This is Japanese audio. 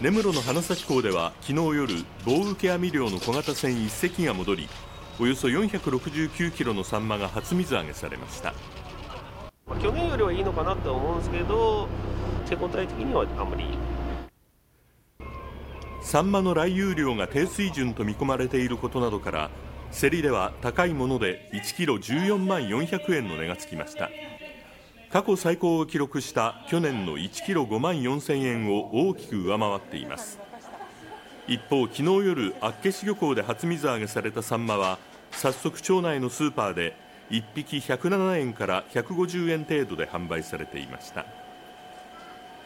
根室の花咲港では昨日夜棒受け網漁の小型船1隻が戻りおよそ469キロのサンマが初水揚げされました。去年よりはいいのかなと思うんですけど手応え的にはあんまり。サンマの来遊量が低水準と見込まれていることなどから競りでは高いもので1キロ14万400円の値がつきました過去最高を記録した去年の1キロ5万4000円を大きく上回っています。一方昨日夜厚岸漁港で初水揚げされたサンマは早速町内のスーパーで1匹107円から150円程度で販売されていました。